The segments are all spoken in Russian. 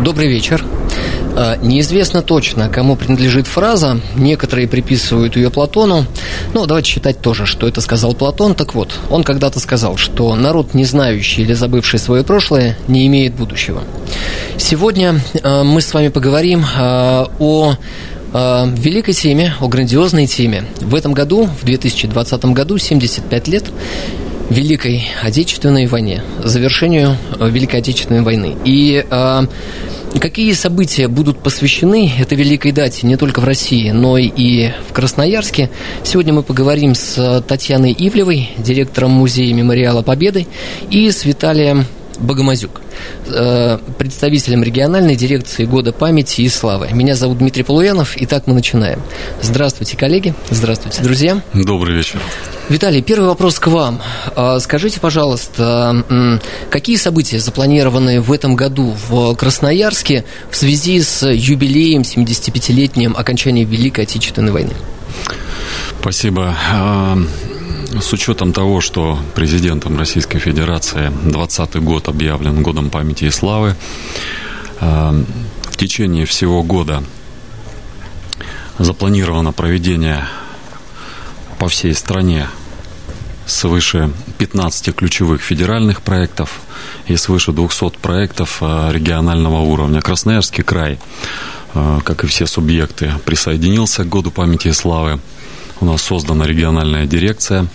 Добрый вечер. А, Неизвестно точно, кому принадлежит фраза. Некоторые приписывают ее Платону. Но давайте считать тоже, что это сказал Платон. Так вот, он когда-то сказал, что народ, не знающий или забывший свое прошлое, не имеет будущего. Сегодня а, мы с вами поговорим а, о великой теме, о грандиозной теме. В этом году, в 2020 году, 75 лет Великой Отечественной войне, завершению э, Великой Отечественной войны. И э, какие события будут посвящены этой великой дате не только в России, но и в Красноярске, сегодня мы поговорим с Татьяной Ивлевой, директором Музея Мемориала Победы, и с Виталием Богомазюк, э, представителем региональной дирекции Года памяти и славы. Меня зовут Дмитрий Полуянов, и так мы начинаем. Здравствуйте, коллеги, здравствуйте, друзья. Добрый вечер. Виталий, первый вопрос к вам. А, Скажите, пожалуйста, какие события запланированы в этом году в Красноярске в связи с юбилеем 75-летним окончания Великой Отечественной войны? Спасибо. С учетом того, что президентом Российской Федерации 20 год объявлен годом памяти и славы, а, в течение всего года запланировано проведение по всей стране свыше 15 ключевых федеральных проектов и свыше 200 проектов а, регионального уровня. Красноярский край, а, как и все субъекты, присоединился к Году памяти и славы. У нас создана региональная дирекция.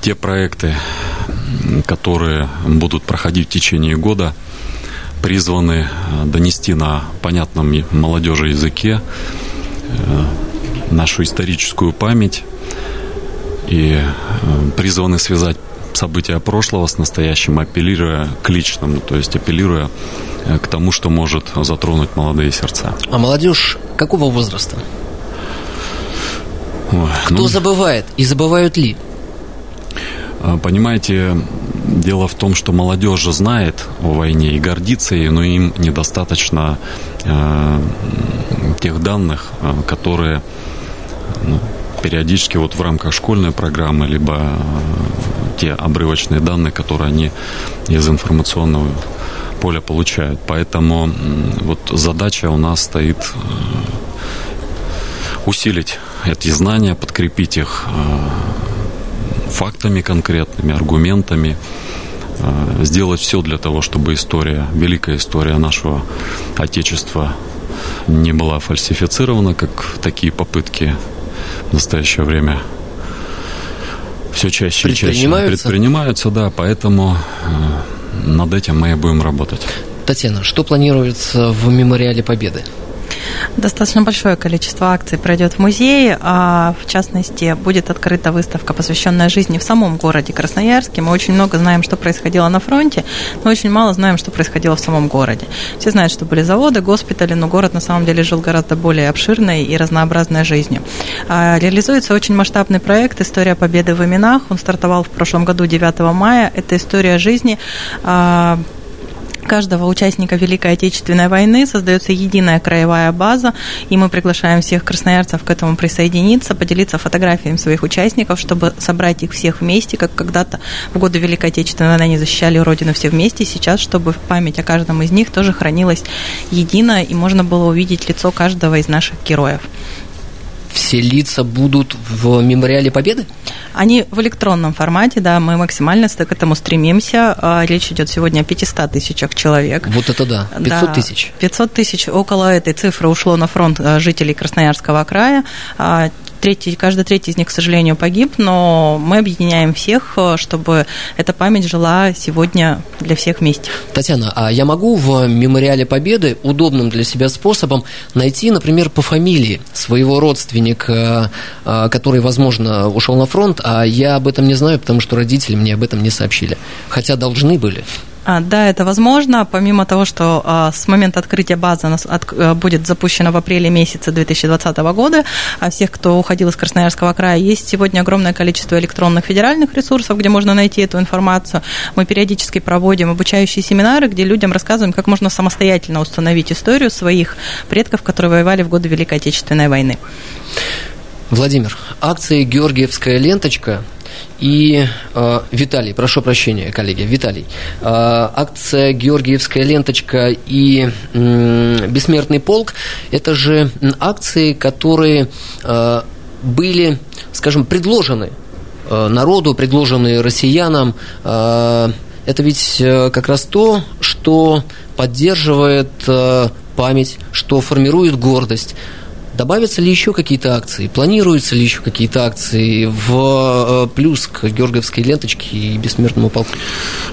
Те проекты, которые будут проходить в течение года, призваны а, донести на понятном молодежи языке э, нашу историческую память и э, призваны связать события прошлого с настоящим, апеллируя к личному, то есть апеллируя э, к тому, что может затронуть молодые сердца. А молодежь какого возраста? Ой, Кто ну, забывает и забывают ли? Э, Понимаете, дело в том, что молодежь же знает о войне и гордится ей, но им недостаточно э, тех данных, э, которые ну, периодически вот в рамках школьной программы, либо э, те обрывочные данные, которые они из информационного поля получают. Поэтому вот задача у нас стоит усилить эти знания, подкрепить их фактами конкретными, аргументами, э, сделать все для того, чтобы история, великая история нашего Отечества не была фальсифицирована, как такие попытки в настоящее время все чаще и чаще Предпринимаются? да, поэтому э, над этим мы и будем работать. Татьяна, что планируется в Мемориале Победы? Достаточно большое количество акций пройдет в музее. А в частности, будет открыта выставка, посвященная жизни в самом городе Красноярске. Мы очень много знаем, что происходило на фронте, но очень мало знаем, что происходило в самом городе. Все знают, что были заводы, госпитали, но город на самом деле жил гораздо более обширной и разнообразной жизнью. А Реализуется очень масштабный проект «История победы в именах». Он стартовал в прошлом году 9 мая. Это история жизни а, каждого участника Великой Отечественной войны создается единая краевая база, и мы приглашаем всех красноярцев к этому присоединиться, поделиться фотографиями своих участников, чтобы собрать их всех вместе, как когда-то в годы Великой Отечественной войны они защищали Родину все вместе, сейчас, чтобы память о каждом из них тоже хранилась едино, и можно было увидеть лицо каждого из наших героев. Все лица будут в Мемориале Победы? Они в электронном формате, да, мы максимально к этому стремимся. А, Речь идет сегодня о 500 тысячах человек. Вот это да, 500 Да, тысяч. 500 тысяч, около этой цифры ушло на фронт а, жителей Красноярского края. Третий, каждый третий из них, к сожалению, погиб, но мы объединяем всех, а, чтобы эта память жила сегодня для всех вместе. Татьяна, а я могу в Мемориале Победы удобным для себя способом найти, например, по фамилии своего родственника, э, который, возможно, ушел на фронт, а я об этом не знаю, потому что родители мне об этом не сообщили. Хотя должны были. А, да, это возможно. Помимо того, что а, с момента открытия базы у нас от, а, будет запущена в апреле месяце 2020 года, а всех, кто уходил из Красноярского края, есть сегодня огромное количество электронных федеральных ресурсов, где можно найти эту информацию. Мы периодически проводим обучающие семинары, где людям рассказываем, как можно самостоятельно установить историю своих предков, которые воевали в годы Великой Отечественной войны. Владимир, акции «Георгиевская ленточка» и э, Виталий, прошу прощения, коллеги, Виталий, э, акция «Георгиевская ленточка» и э, «Бессмертный полк» – это же акции, которые э, были, скажем, предложены э, народу, предложены россиянам. Э, это ведь э, как раз то, что поддерживает э, память, что формирует гордость. Добавятся ли еще какие-то акции? Планируются ли еще какие-то акции в э, плюс к Георгиевской ленточке и бессмертному полку?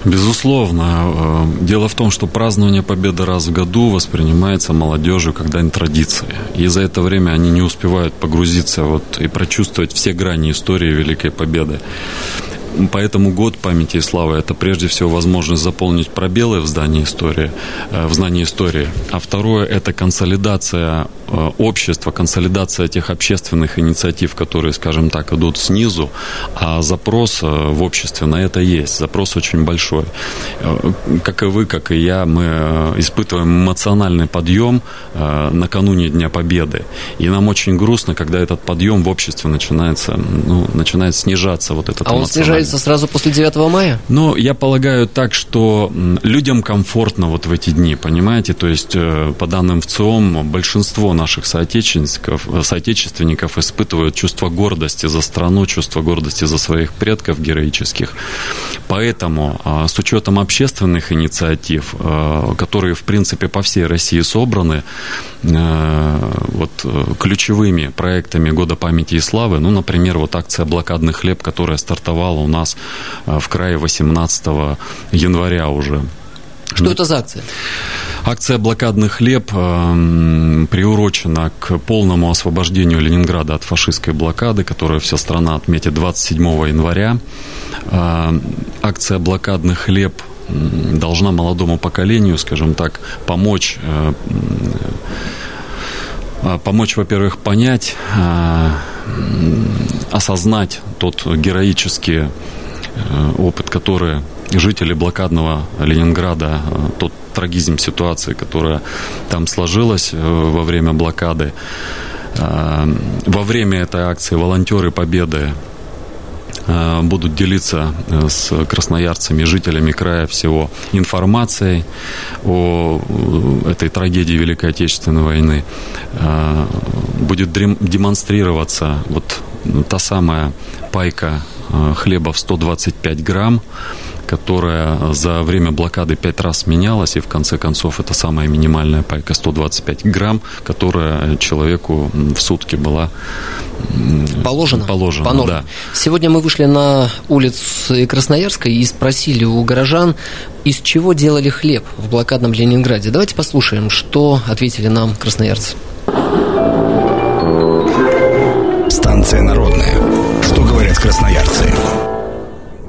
Безусловно. Э, дело в том, что празднование Победы раз в году воспринимается молодежью как дань традиции. И за это время они не успевают погрузиться вот и прочувствовать все грани истории Великой Победы. Поэтому год памяти и славы – это прежде всего возможность заполнить пробелы в здании истории, э, в знании истории. А второе – это консолидация общества, консолидация тех общественных инициатив, которые, скажем так, идут снизу, а запрос э, в обществе на это есть. Запрос очень большой. Как и вы, как и я, мы испытываем эмоциональный подъем накануне Дня Победы. И нам очень грустно, когда этот подъем в обществе начинается, ну, начинает снижаться вот этот а он снижается сразу после 9 мая? Ну, я полагаю так, что людям комфортно вот в эти дни, понимаете? То есть, э, по данным ВЦИОМ, большинство наших соотечественников, э, соотечественников испытывают чувство гордости за страну, чувство гордости за своих предков героических. Поэтому, а, с учетом общественных инициатив, э, которые, в принципе, по всей России собраны, вот ключевыми проектами Года памяти и славы, ну, например, вот акция «Блокадный хлеб», которая стартовала у нас э, в крае 18 января уже. Что ну, это за акция? Акция «Блокадный хлеб» э, приурочена к полному освобождению Ленинграда от фашистской блокады, которую вся страна отметит 27 января. Э, акция «Блокадный хлеб» должна молодому поколению, скажем так, помочь э, э помочь, во-первых, понять, э, осознать тот героический опыт, который жители блокадного Ленинграда, э, тот трагизм ситуации, которая там сложилась э, во время блокады. Во время этой акции волонтеры Победы будут делиться с красноярцами, жителями края всего информацией о этой трагедии Великой Отечественной войны. Будет демонстрироваться вот та самая пайка э, хлеба в 125 грамм, которая за время блокады пять раз менялась, и в конце концов это самая минимальная пайка 125 грамм, которая человеку в сутки была положена. положена по Да. Сегодня мы вышли на улицу Красноярской и спросили у горожан, из чего делали хлеб в блокадном Ленинграде. Давайте послушаем, что ответили нам красноярцы. Станция народная. Что говорят красноярцы?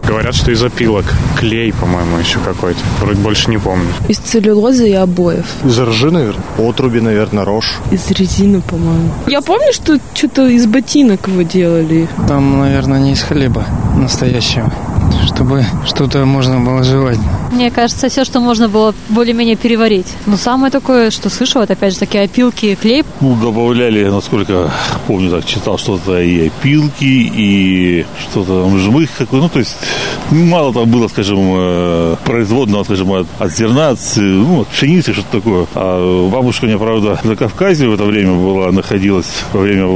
Говорят, что из опилок. Клей, по-моему, еще какой-то. Вроде больше не помню. Из целлюлозы и обоев. Из ржи, наверное. Отруби, наверное, рожь. Из резины, по-моему. Я помню, что что-то из ботинок его делали. Там, наверное, не из хлеба настоящего чтобы что-то можно было жевать. Мне кажется, все, что можно было более-менее переварить. Но самое такое, что слышал, это опять же такие опилки клей. Ну, добавляли, насколько помню, так читал, что-то и опилки, и что-то жмых какой. Ну, то есть мало там было, скажем, э, производного, скажем, от, от зерна, от, ну, от пшеницы, что-то такое. А бабушка у меня, правда, на Кавказе в это время была, находилась во время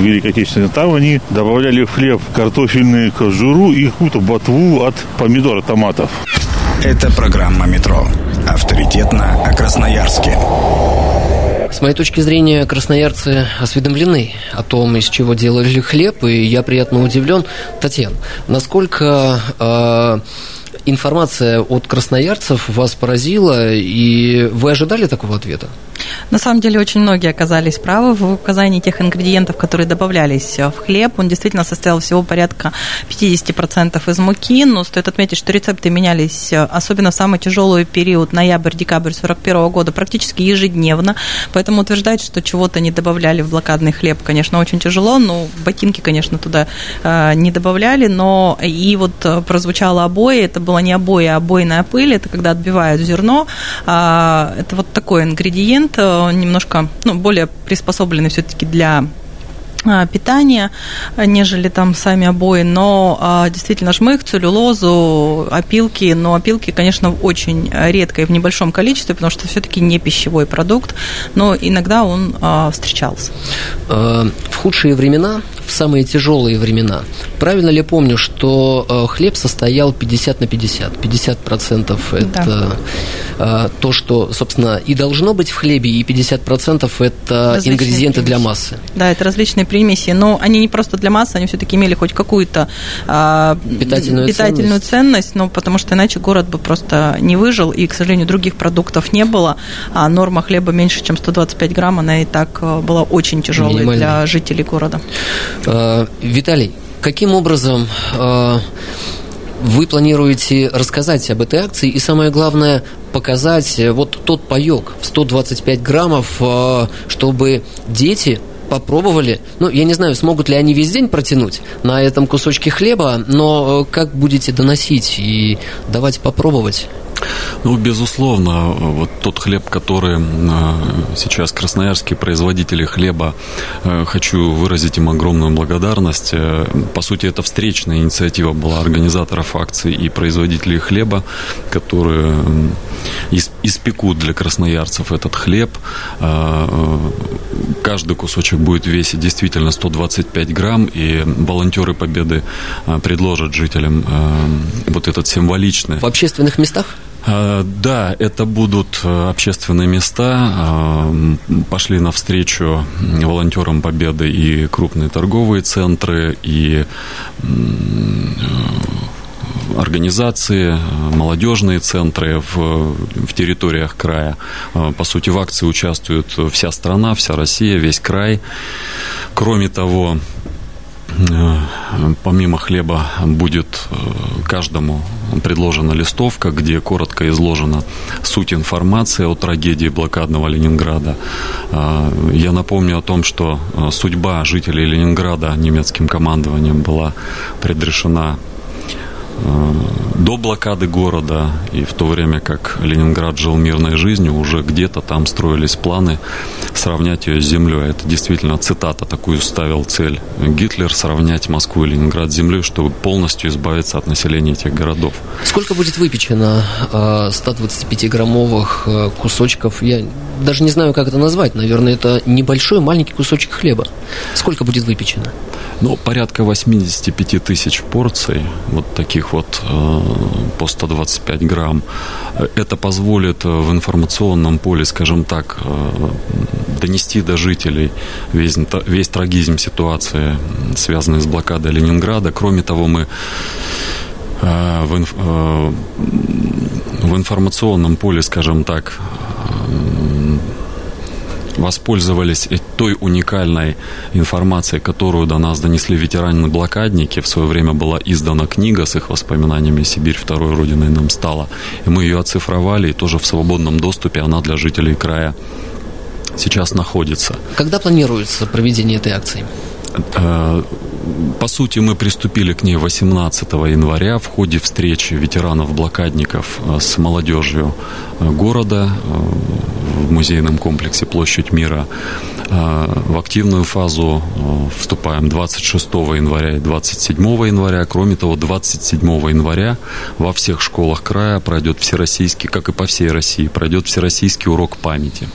Великой Отечественной. Там они добавляли в хлеб картофельную кожуру и какую-то ботву от помидора, томатов. Это программа «Метро». Авторитетно о Красноярске. С моей точки зрения, красноярцы осведомлены о том, из чего делали хлеб, и я приятно удивлен. Татьяна, насколько э, информация от красноярцев вас поразила, и вы ожидали такого ответа? На самом деле очень многие оказались правы в указании тех ингредиентов, которые добавлялись в хлеб. Он действительно состоял всего порядка 50% из муки, но стоит отметить, что рецепты менялись, особенно в самый тяжелый период, ноябрь-декабрь 41 года, практически ежедневно. Поэтому утверждать, что чего-то не добавляли в блокадный хлеб, конечно, очень тяжело. Ну, ботинки, конечно, туда э, не добавляли, но и вот прозвучало обои, это было не обои, а обойная пыль, это когда отбивают зерно. А, это вот такой ингредиент, немножко ну, более приспособленный все-таки для питания, нежели там сами обои, но а, действительно жмых, целлюлозу, опилки, но опилки, конечно, очень редко и в небольшом количестве, потому что все-таки не пищевой продукт, но иногда он а, встречался. Э, в худшие времена в самые тяжелые времена. Правильно ли помню, что хлеб состоял 50 на 50? 50% это да. То, что, собственно, и должно быть в хлебе, и 50% это различные ингредиенты для массы. Да, это различные примеси, но они не просто для массы, они все-таки имели хоть какую-то а, питательную, питательную ценность. ценность, но потому что иначе город бы просто не выжил, и, к сожалению, других продуктов не было, а норма хлеба меньше, чем 125 грамм, она и так э, была очень тяжелой для жителей города. Э, Виталий, каким образом э, вы планируете рассказать об этой акции и, самое главное, показать вот тот паек в 125 граммов, э, чтобы дети попробовали. Ну, я не знаю, смогут ли они весь день протянуть на этом кусочке хлеба, но как будете доносить и давать попробовать? Ну, безусловно, вот тот хлеб, который э, сейчас красноярские производители хлеба, э, хочу выразить им огромную благодарность. Э, по сути, это встречная инициатива была организаторов акции и производителей хлеба, которые испекут для красноярцев этот хлеб. Каждый кусочек будет весить действительно 125 грамм, и волонтеры Победы предложат жителям вот этот символичный... В общественных местах? Да, это будут э, общественные места. Пошли навстречу волонтерам Победы и крупные торговые центры, и э, организации, молодежные центры в, в территориях края. А, по сути, в акции участвует вся страна, вся Россия, весь край. Кроме того, Э, помимо хлеба будет э, каждому предложена листовка, где коротко изложена суть информации о трагедии блокадного Ленинграда. Э, я напомню о том, что судьба жителей Ленинграда немецким командованием была предрешена Э, до блокады города. И в то время как Ленинград жил мирной жизнью, уже где-то там строились планы сравнять ее с землей. Это действительно цитата такую ставил цель Гитлер сравнять Москву и Ленинград с землей, чтобы полностью избавиться от населения этих городов. Сколько будет выпечено 125-граммовых э, э, кусочков? Я даже не знаю, как это назвать. Наверное, это небольшой маленький кусочек хлеба. Сколько будет выпечено? Ну, порядка 85 тысяч порций, вот таких вот э, по 125 грамм. Это позволит в информационном поле, скажем так, э, донести до жителей весь, весь трагизм ситуации, связанной с блокадой Ленинграда. Кроме того, мы э, в, инф, э, в информационном поле, скажем так, воспользовались той уникальной информацией, которую до нас донесли ветераны-блокадники. В свое время была издана книга с их воспоминаниями «Сибирь второй родиной нам стала». И мы ее оцифровали, и тоже в свободном доступе она для жителей края сейчас находится. Когда планируется проведение этой акции? Э, по сути, мы приступили к ней 18 января в ходе встречи ветеранов-блокадников э, с молодежью э, города в музейном комплексе «Площадь мира». В активную фазу вступаем 26 января и 27 января. Кроме того, 27 января во всех школах края пройдет всероссийский, как и по всей России, пройдет всероссийский урок памяти.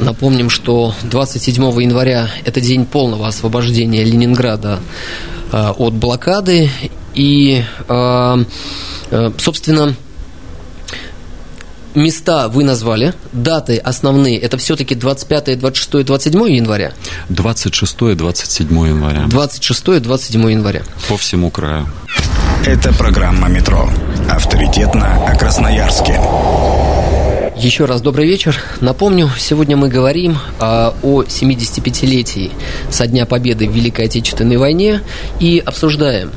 Напомним, что 27 января – это день полного освобождения Ленинграда э, от блокады. И, э, э, собственно, места вы назвали, даты основные, это все-таки 25, 26, 27 января? 26, 27 января. 26, 27 января. По всему краю. Это программа «Метро». Авторитетно о Красноярске. Еще раз добрый вечер. Напомню, сегодня мы говорим а, о 75-летии со Дня Победы в Великой Отечественной войне и обсуждаем,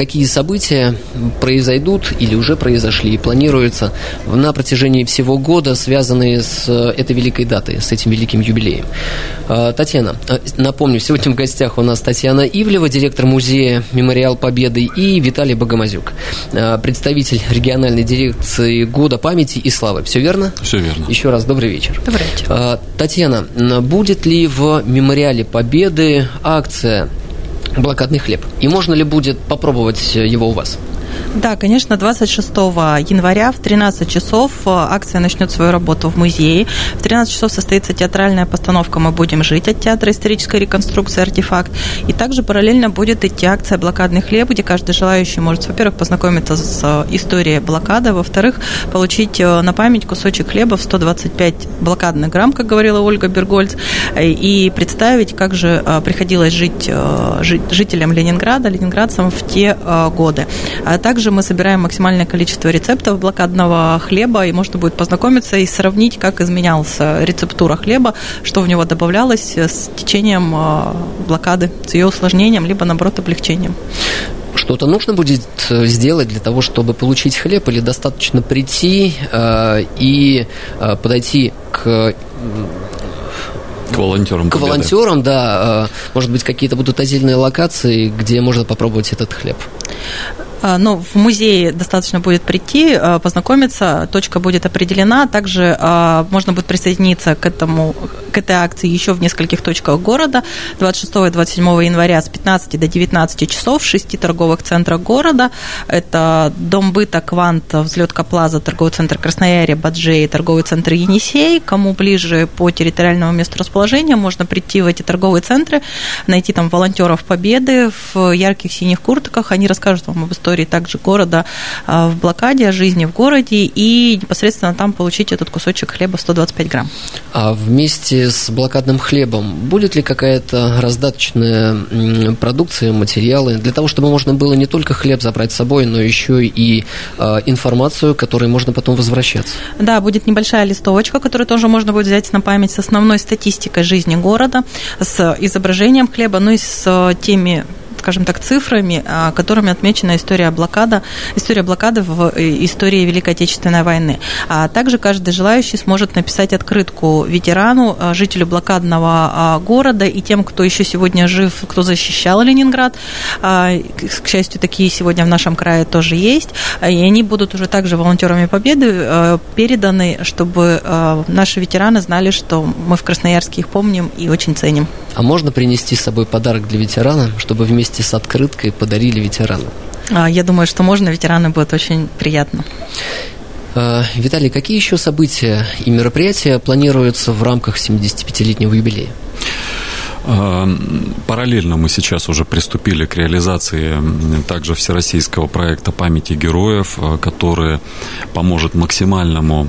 какие события произойдут или уже произошли и планируются на протяжении всего года, связанные с э, этой великой датой, с этим великим юбилеем. А, Татьяна, э, напомню, сегодня в гостях у нас Татьяна Ивлева, директор музея «Мемориал Победы», и Виталий Богомазюк, э, представитель региональной дирекции Года памяти и славы. Все верно? Все верно. Еще раз добрый вечер. Добрый вечер. Татьяна, будет ли в «Мемориале Победы» акция блокадный хлеб. И можно ли будет попробовать его у вас? Да, конечно, 26 января в 13 часов э, акция начнет свою работу в музее. В 13 часов состоится театральная постановка «Мы будем жить» от Театра исторической реконструкции «Артефакт». И также параллельно будет идти акция «Блокадный хлеб», где каждый желающий может, во-первых, познакомиться с э, историей блокады, во-вторых, получить э, на память кусочек хлеба в 125 блокадных грамм, как говорила Ольга Бергольц, и представить, как же приходилось жить жителям Ленинграда, ленинградцам в те годы. Также мы собираем максимальное количество рецептов блокадного хлеба, и можно будет познакомиться и сравнить, как изменялась рецептура хлеба, что в него добавлялось с течением э, блокады, с ее усложнением, либо, наоборот, облегчением. Что-то нужно будет э, сделать для того, чтобы получить хлеб, или достаточно прийти э, и э, подойти к к волонтерам. К волонтерам, да. Э, может быть, какие-то будут отдельные локации, где можно попробовать этот хлеб. А, но в музее достаточно будет прийти, а, познакомиться, точка будет определена. Также а, можно будет присоединиться к, этому, к этой акции еще в нескольких точках города. 26 и 27 января с 15 до 19 часов в шести торговых центрах города. Это Дом быта, Квант, Взлетка Плаза, торговый центр Красноярье, Баджей, торговый центр Енисей. Кому ближе по территориальному месту расположения, можно прийти в эти торговые центры, найти там волонтеров Победы в ярких синих куртках. Они расскажут вам об истории истории также города а, в блокаде, о жизни в городе и непосредственно там получить этот кусочек хлеба 125 грамм. А вместе с блокадным хлебом будет ли какая-то раздаточная продукция, материалы для того, чтобы можно было не только хлеб забрать с собой, но еще и а, информацию, которой можно потом возвращаться? Да, будет небольшая листовочка, которую тоже можно будет взять на память с основной статистикой жизни города, с изображением хлеба, ну и с теми скажем так, цифрами, а, которыми отмечена история блокада, история блокады в э, истории Великой Отечественной войны. А также каждый желающий сможет написать открытку ветерану, а, жителю блокадного а, города и тем, кто еще сегодня жив, кто защищал Ленинград. К счастью, такие сегодня в нашем крае тоже есть. И они будут уже также волонтерами Победы переданы, чтобы наши ветераны знали, что мы в Красноярске их помним и очень ценим. А можно принести с собой подарок для ветерана, чтобы вместе с открыткой подарили ветерану? А, я думаю, что можно, ветераны будет очень приятно. А, Виталий, какие еще события и мероприятия планируются в рамках 75-летнего юбилея? А, параллельно мы сейчас уже приступили к реализации также всероссийского проекта памяти героев, который поможет максимальному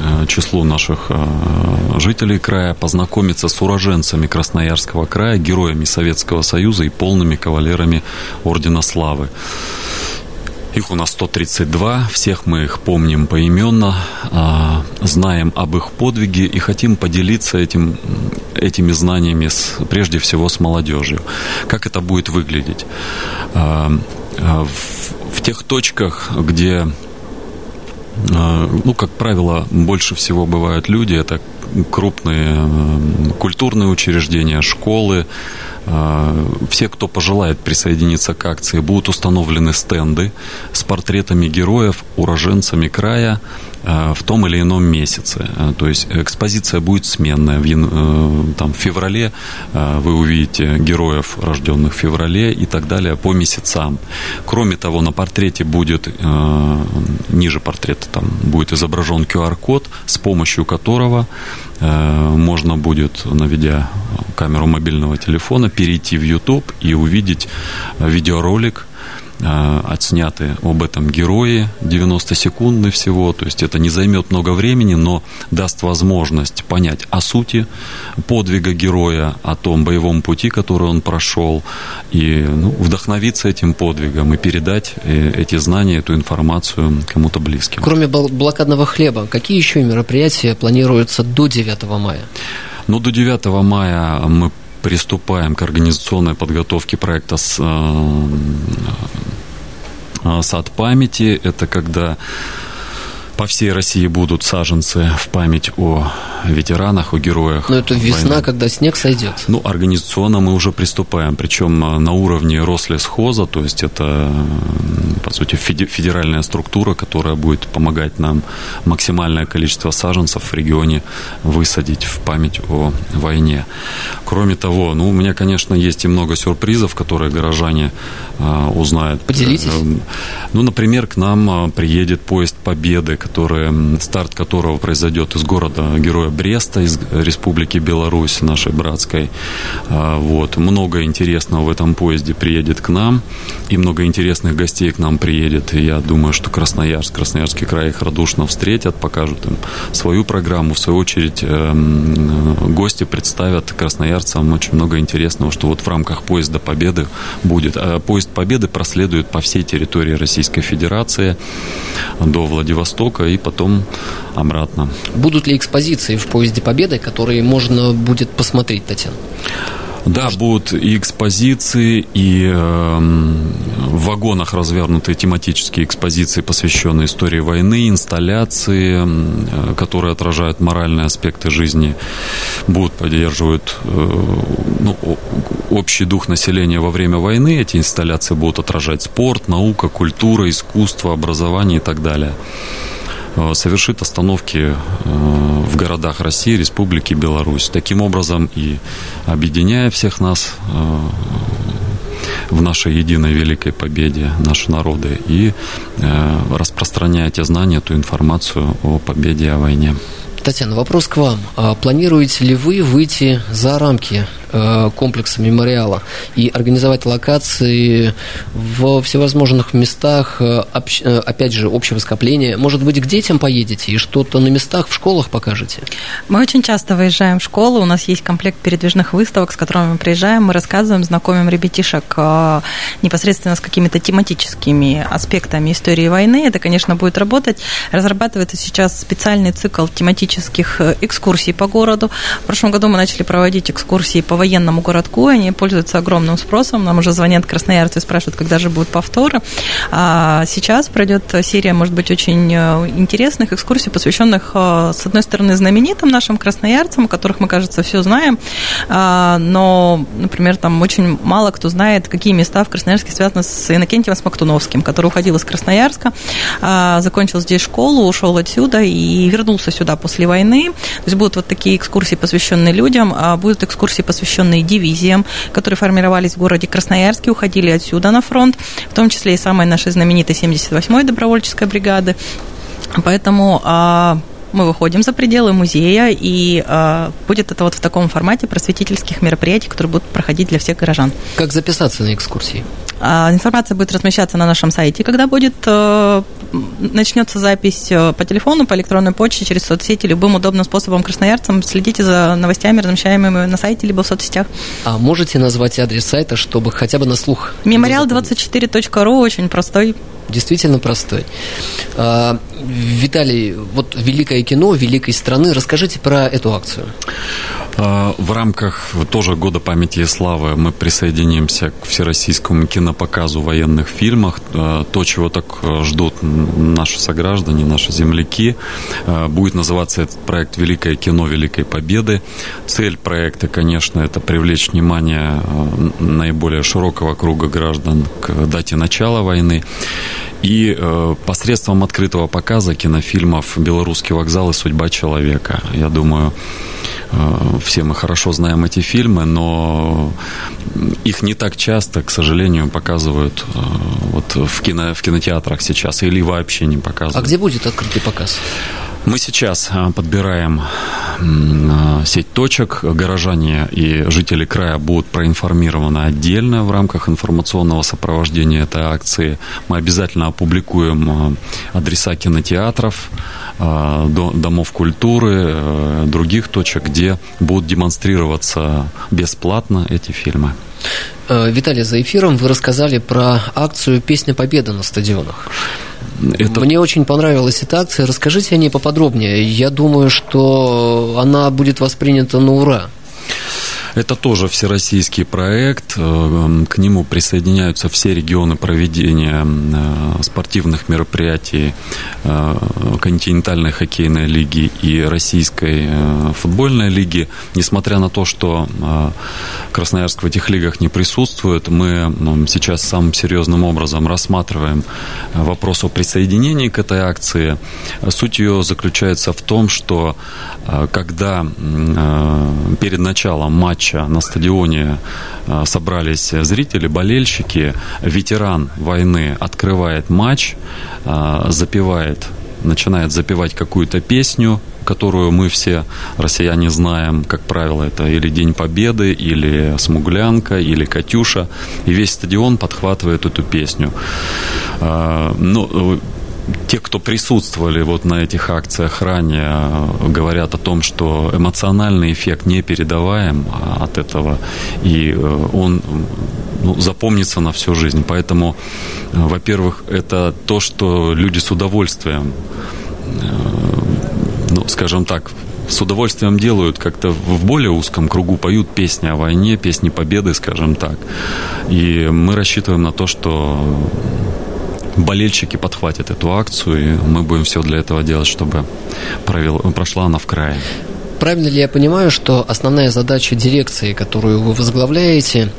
Э, числу наших э, жителей края познакомиться с уроженцами Красноярского края, героями Советского Союза и полными кавалерами Ордена Славы. Их у нас 132, всех мы их помним поименно, а, знаем об их подвиге и хотим поделиться этим, этими знаниями с, прежде всего с молодежью. Как это будет выглядеть? А, а, в, в тех точках, где ну, как правило, больше всего бывают люди, это крупные культурные учреждения, школы, все, кто пожелает присоединиться к акции, будут установлены стенды с портретами героев, уроженцами края, Э, в том или ином месяце. Э, то есть экспозиция будет сменная. В, э, там, в феврале вы увидите героев, рожденных в феврале и так далее по месяцам. Кроме того, на портрете будет, ниже портрета там будет изображен QR-код, с помощью которого можно будет, наведя камеру мобильного телефона, перейти в YouTube и увидеть видеоролик э, отсняты об этом герое, 90 секундный всего, то есть это не займет много времени, но даст возможность понять о сути подвига героя, о том боевом пути, который он прошел, и ну, вдохновиться этим подвигом и передать э, эти знания, эту информацию кому-то близким. Кроме блокадного хлеба, какие еще мероприятия планируются до 9 мая? Ну, до 9 мая мы приступаем к организационной подготовке проекта с, э, «Сад памяти». Это когда по всей России будут саженцы в память о ветеранах, о героях. Но это весна, войны. когда снег сойдет. Ну, организационно мы уже приступаем, причем э, на уровне Рослесхоза, то есть это, по сути, федеральная структура, которая будет помогать нам максимальное количество саженцев в регионе высадить в память о войне. Кроме того, ну, у меня, конечно, есть и много сюрпризов, которые горожане э, узнают. Поделитесь. Э, ну, например, к нам приедет поезд Победы, который, старт которого произойдет из города героя Бреста, из Республики Беларусь, нашей братской. А, вот. Много интересного в этом поезде приедет к нам, и много интересных гостей к нам приедет. И я думаю, что Красноярск, Красноярский край их радушно встретят, покажут им свою программу. В свою очередь, эм, гости представят красноярцам очень много интересного, что вот в рамках поезда Победы будет. Поезд Победы проследует по всей территории Российской Федерации до Владивостока, Востока и потом обратно. Будут ли экспозиции в поезде Победы, которые можно будет посмотреть, Татьяна? Да, будут и экспозиции, и э, в вагонах развернутые тематические экспозиции, посвященные истории войны, инсталляции, э, которые отражают моральные аспекты жизни, будут поддерживают э, ну, общий дух населения во время войны. Эти инсталляции будут отражать спорт, наука, культура, искусство, образование и так далее. Э, совершит остановки э, в городах России, Республики Беларусь. Таким образом и объединяя всех нас э, в нашей единой великой победе, наши народы, и распространяя те знания, ту информацию о победе, о войне. Татьяна, вопрос к вам. А планируете ли вы выйти за рамки комплекса мемориала и организовать локации во всевозможных местах, э, э, опять же, общего скопления. Может быть, к детям поедете и что-то на местах в школах покажете? Мы очень часто выезжаем в школы, у нас есть комплект передвижных выставок, с которыми мы приезжаем, мы рассказываем, знакомим ребятишек непосредственно с какими-то тематическими аспектами истории войны. Это, конечно, будет работать. Разрабатывается сейчас специальный цикл тематических экскурсий по городу. В прошлом году мы начали проводить экскурсии по военному городку, они пользуются огромным спросом. Нам уже звонят красноярцы и спрашивают, когда же будут повторы. А сейчас пройдет серия, может быть, очень э, интересных экскурсий, посвященных, э, с одной стороны, знаменитым нашим красноярцам, о которых мы, кажется, все знаем, а, но, например, там очень мало кто знает, какие места в Красноярске связаны с Иннокентием Смоктуновским, который уходил из Красноярска, а, закончил здесь школу, ушел отсюда и вернулся сюда после войны. То есть будут вот такие экскурсии, посвященные людям, а будут экскурсии, посвященные посвященные дивизиям, которые формировались в городе Красноярске, уходили отсюда на фронт, в том числе и самой нашей знаменитой 78-й добровольческой бригады. Поэтому а, мы выходим за пределы музея, и э, будет это вот в таком формате просветительских мероприятий, которые будут проходить для всех горожан. Как записаться на экскурсии? А, информация будет размещаться на нашем сайте, когда будет э, начнется запись по телефону, по электронной почте, через соцсети, любым удобным способом красноярцам. Следите за новостями, размещаемыми на сайте, либо в соцсетях. А можете назвать адрес сайта, чтобы хотя бы на слух? Мемориал24.ру очень простой. Действительно простой. А, Виталий, вот великое кино великой страны. Расскажите про эту акцию. А, в рамках тоже года памяти и славы мы присоединимся к всероссийскому кинопоказу военных фильмов. А, то, чего так ждут наши сограждане, наши земляки. Будет называться этот проект «Великое кино Великой Победы». Цель проекта, конечно, это привлечь внимание наиболее широкого круга граждан к дате начала войны. И э, посредством открытого показа кинофильмов «Белорусский вокзал» и «Судьба человека». Я думаю, э, все мы хорошо знаем эти фильмы, но их не так часто, к сожалению, показывают э, вот в, кино, в кинотеатрах сейчас или вообще не показывают. А где будет открытый показ? Мы сейчас э, подбираем э, сеть точек. Горожане и жители края будут проинформированы отдельно в рамках информационного сопровождения этой акции. Мы обязательно опубликуем адреса кинотеатров, домов культуры, других точек, где будут демонстрироваться бесплатно эти фильмы. Виталий, за эфиром вы рассказали про акцию «Песня Победы» на стадионах. Это... Мне очень понравилась эта акция. Расскажите о ней поподробнее. Я думаю, что она будет воспринята на ура. Это тоже всероссийский проект. Э, к нему присоединяются все регионы проведения э, спортивных мероприятий э, континентальной хоккейной лиги и российской футбольной лиги. Несмотря на то, что Красноярск в этих лигах не присутствует, мы сейчас самым серьезным образом рассматриваем вопрос о присоединении к этой акции. Суть ее заключается в том, что когда перед началом матча на стадионе э, собрались зрители, болельщики. Ветеран войны открывает матч, э, запевает, начинает запевать какую-то песню, которую мы все россияне знаем, как правило, это или День Победы, или Смуглянка, или Катюша, и весь стадион подхватывает эту песню. Э, ну, те, кто присутствовали вот на этих акциях ранее, говорят о том, что эмоциональный эффект не передаваем от этого, и э, он ну, запомнится на всю жизнь. Поэтому, э, во-первых, это то, что люди с удовольствием, э, ну, скажем так, с удовольствием делают как-то в более узком кругу, поют песни о войне, песни победы, скажем так. И мы рассчитываем на то, что болельщики подхватят эту акцию, и мы будем все для этого делать, чтобы провел, прошла она в крае. Правильно ли я понимаю, что основная задача дирекции, которую вы возглавляете,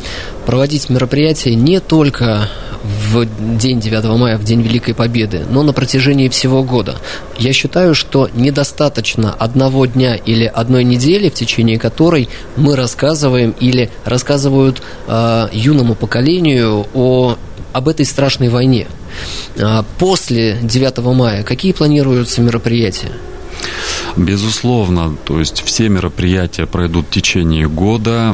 проводить мероприятия не только в день 9 мая, в день Великой Победы, но на протяжении всего года. Я считаю, что недостаточно одного дня или одной недели, в течение которой мы рассказываем или рассказывают э, юному поколению о об этой страшной войне. А, после 9 мая какие планируются мероприятия? Безусловно, то есть все мероприятия пройдут в течение года.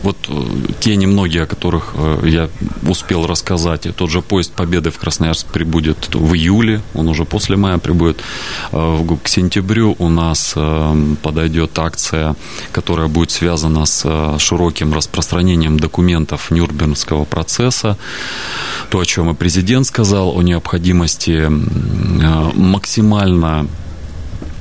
Э, вот э, те немногие, о которых э, я успел рассказать, тот же поезд Победы в Красноярск прибудет в июле, он уже после мая прибудет. К сентябрю у нас подойдет акция, которая будет связана с широким распространением документов Нюрнбергского процесса. То, о чем и президент сказал, о необходимости максимально Э,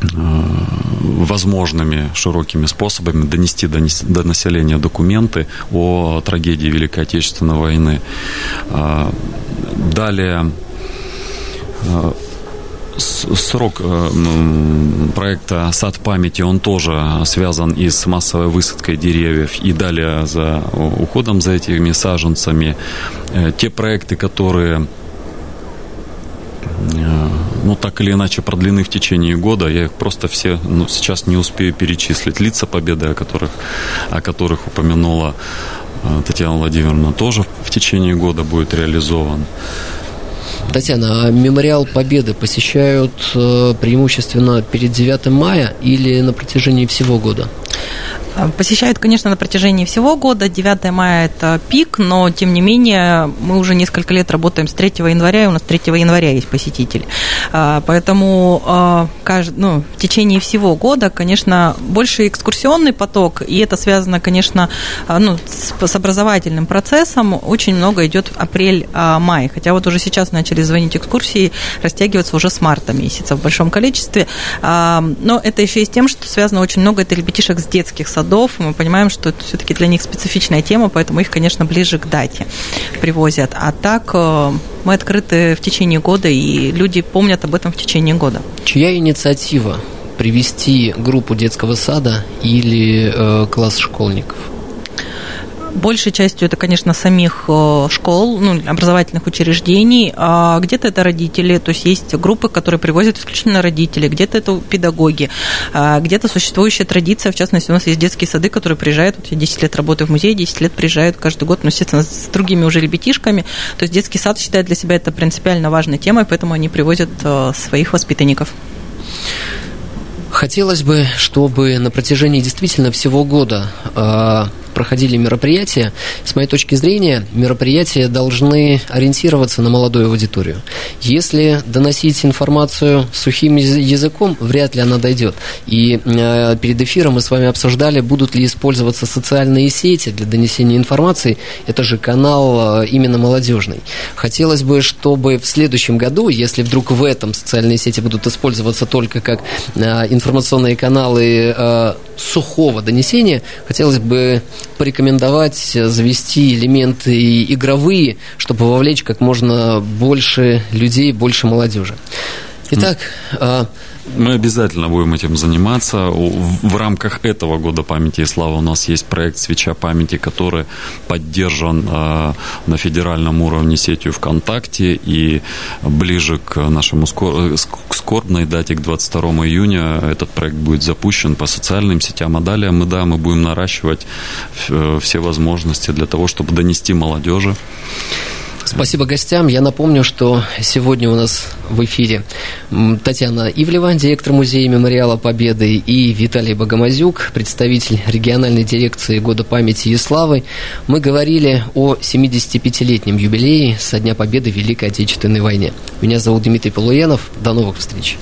возможными широкими способами донести до населения документы о трагедии Великой Отечественной войны. Э, далее э, срок проекта «Сад памяти», он тоже связан и с массовой высадкой деревьев, и далее за уходом за этими саженцами. Те проекты, которые ну, так или иначе продлены в течение года. Я их просто все ну, сейчас не успею перечислить. Лица победы, о которых, о которых упомянула э, Татьяна Владимировна, тоже в течение года будет реализован. Татьяна, а мемориал Победы посещают э, преимущественно перед 9 мая или на протяжении всего года? Э, посещают, конечно, на протяжении всего года. 9 мая – это пик, но, тем не менее, мы уже несколько лет работаем с 3 января, и у нас 3 января есть посетители. Э, поэтому э, ну, в течение всего года, конечно, больше экскурсионный поток, и это связано, конечно, ну, с образовательным процессом. Очень много идет апрель-май, хотя вот уже сейчас начали звонить экскурсии, растягиваться уже с марта месяца в большом количестве. Но это еще и с тем, что связано очень много это ребятишек с детских садов, садов. Мы понимаем, что это все-таки для них специфичная тема, поэтому их, конечно, ближе к дате привозят. А так э, мы открыты в течение года, и люди помнят об этом в течение года. Чья инициатива привести группу детского сада или э, класс школьников? Большей частью это, конечно, самих э, школ, ну, образовательных учреждений, а где-то это родители, то есть есть группы, которые привозят исключительно родители, где-то это педагоги, а где-то существующая традиция, в частности, у нас есть детские сады, которые приезжают, вот я 10 лет работаю в музее, 10 лет приезжают каждый год, ну, естественно, с другими уже ребятишками, то есть детский сад считает для себя это принципиально важной темой, поэтому они привозят э, своих воспитанников. Хотелось бы, чтобы на протяжении действительно всего года э, проходили мероприятия. С моей точки зрения, мероприятия должны ориентироваться на молодую аудиторию. Если доносить информацию сухим языком, вряд ли она дойдет. И э, перед эфиром мы с вами обсуждали, будут ли использоваться социальные сети для донесения информации. Это же канал э, именно молодежный. Хотелось бы, чтобы в следующем году, если вдруг в этом социальные сети будут использоваться только как э, информационные каналы э, сухого донесения, хотелось бы порекомендовать завести элементы игровые, чтобы вовлечь как можно больше людей, больше молодежи. Итак, мы обязательно будем этим заниматься. В рамках этого года памяти и славы у нас есть проект «Свеча памяти», который поддержан а, на федеральном уровне сетью ВКонтакте. И ближе к нашему скорбной дате, к 22 июня, этот проект будет запущен по социальным сетям. А далее мы, да, мы будем наращивать э, все возможности для того, чтобы донести молодежи Спасибо гостям. Я напомню, что сегодня у нас в эфире Татьяна Ивлева, директор музея мемориала Победы, и Виталий Богомазюк, представитель региональной дирекции Года памяти и славы. Мы говорили о 75-летнем юбилее со Дня Победы в Великой Отечественной войне. Меня зовут Дмитрий Полуянов. До новых встреч.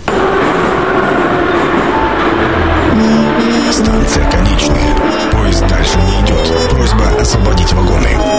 Станция конечная. Поезд дальше не идет. Просьба освободить вагоны.